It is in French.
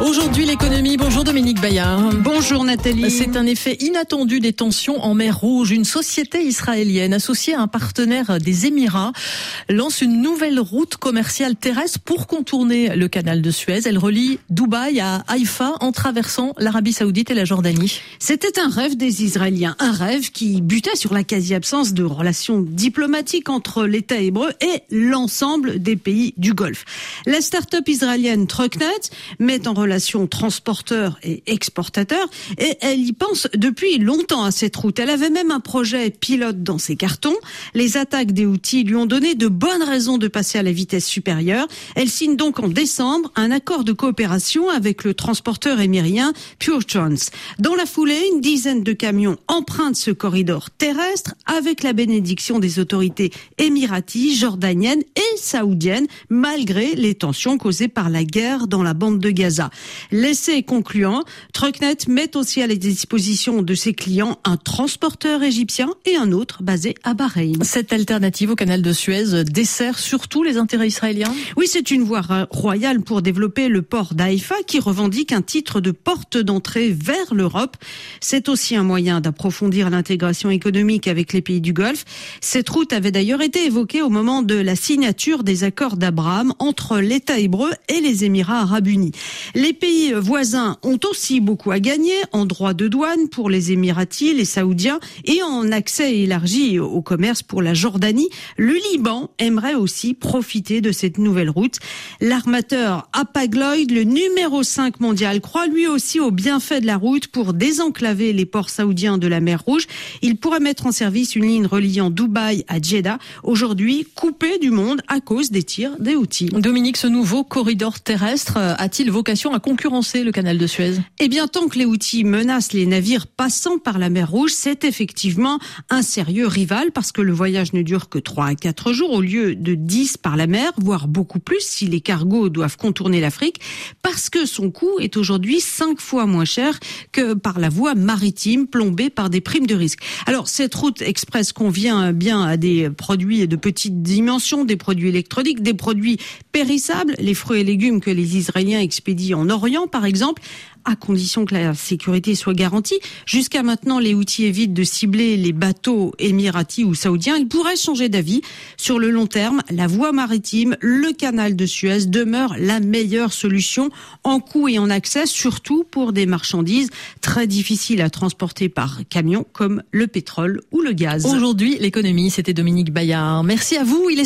Aujourd'hui, l'économie. Bonjour Dominique Bayard. Bonjour Nathalie. C'est un effet inattendu des tensions en mer Rouge. Une société israélienne associée à un partenaire des Émirats lance une nouvelle route commerciale terrestre pour contourner le canal de Suez. Elle relie Dubaï à Haïfa en traversant l'Arabie Saoudite et la Jordanie. C'était un rêve des Israéliens, un rêve qui butait sur la quasi-absence de relations diplomatiques entre l'État hébreu et l'ensemble des pays du Golfe. La start-up israélienne Trucknet met en relation transporteurs et exportateurs et elle y pense depuis longtemps à cette route. Elle avait même un projet pilote dans ses cartons. Les attaques des outils lui ont donné de bonnes raisons de passer à la vitesse supérieure. Elle signe donc en décembre un accord de coopération avec le transporteur émirien Pure Trans. Dans la foulée, une dizaine de camions empruntent ce corridor terrestre avec la bénédiction des autorités émiraties, jordaniennes et saoudiennes, malgré les tensions causées par la guerre dans la bande de Gaza. L'essai concluant, Trucknet met aussi à la disposition de ses clients un transporteur égyptien et un autre basé à Bahreïn. Cette alternative au canal de Suez dessert surtout les intérêts israéliens? Oui, c'est une voie royale pour développer le port d'Haïfa qui revendique un titre de porte d'entrée vers l'Europe. C'est aussi un moyen d'approfondir l'intégration économique avec les pays du Golfe. Cette route avait d'ailleurs été évoquée au moment de la signature des accords d'Abraham entre l'État hébreu et les Émirats arabes unis. Les pays voisins ont aussi beaucoup à gagner en droits de douane pour les Émiratis, les Saoudiens et en accès élargi au commerce pour la Jordanie. Le Liban aimerait aussi profiter de cette nouvelle route. L'armateur Hapag-Lloyd, le numéro 5 mondial, croit lui aussi au bienfait de la route pour désenclaver les ports saoudiens de la mer Rouge. Il pourrait mettre en service une ligne reliant Dubaï à Jeddah, aujourd'hui coupée du monde à cause des tirs des Houthis. Dominique, ce nouveau corridor terrestre a-t-il vocation concurrencer le canal de Suez Eh bien, tant que les outils menacent les navires passant par la mer Rouge, c'est effectivement un sérieux rival parce que le voyage ne dure que 3 à 4 jours au lieu de 10 par la mer, voire beaucoup plus si les cargos doivent contourner l'Afrique, parce que son coût est aujourd'hui 5 fois moins cher que par la voie maritime plombée par des primes de risque. Alors, cette route express convient bien à des produits de petite dimension, des produits électroniques, des produits périssables, les fruits et légumes que les Israéliens expédient en Orient, par exemple, à condition que la sécurité soit garantie. Jusqu'à maintenant, les outils évitent de cibler les bateaux émiratis ou saoudiens. Ils pourraient changer d'avis. Sur le long terme, la voie maritime, le canal de Suez demeure la meilleure solution en coût et en accès, surtout pour des marchandises très difficiles à transporter par camion comme le pétrole ou le gaz. Aujourd'hui, l'économie, c'était Dominique Bayard. Merci à vous. Il est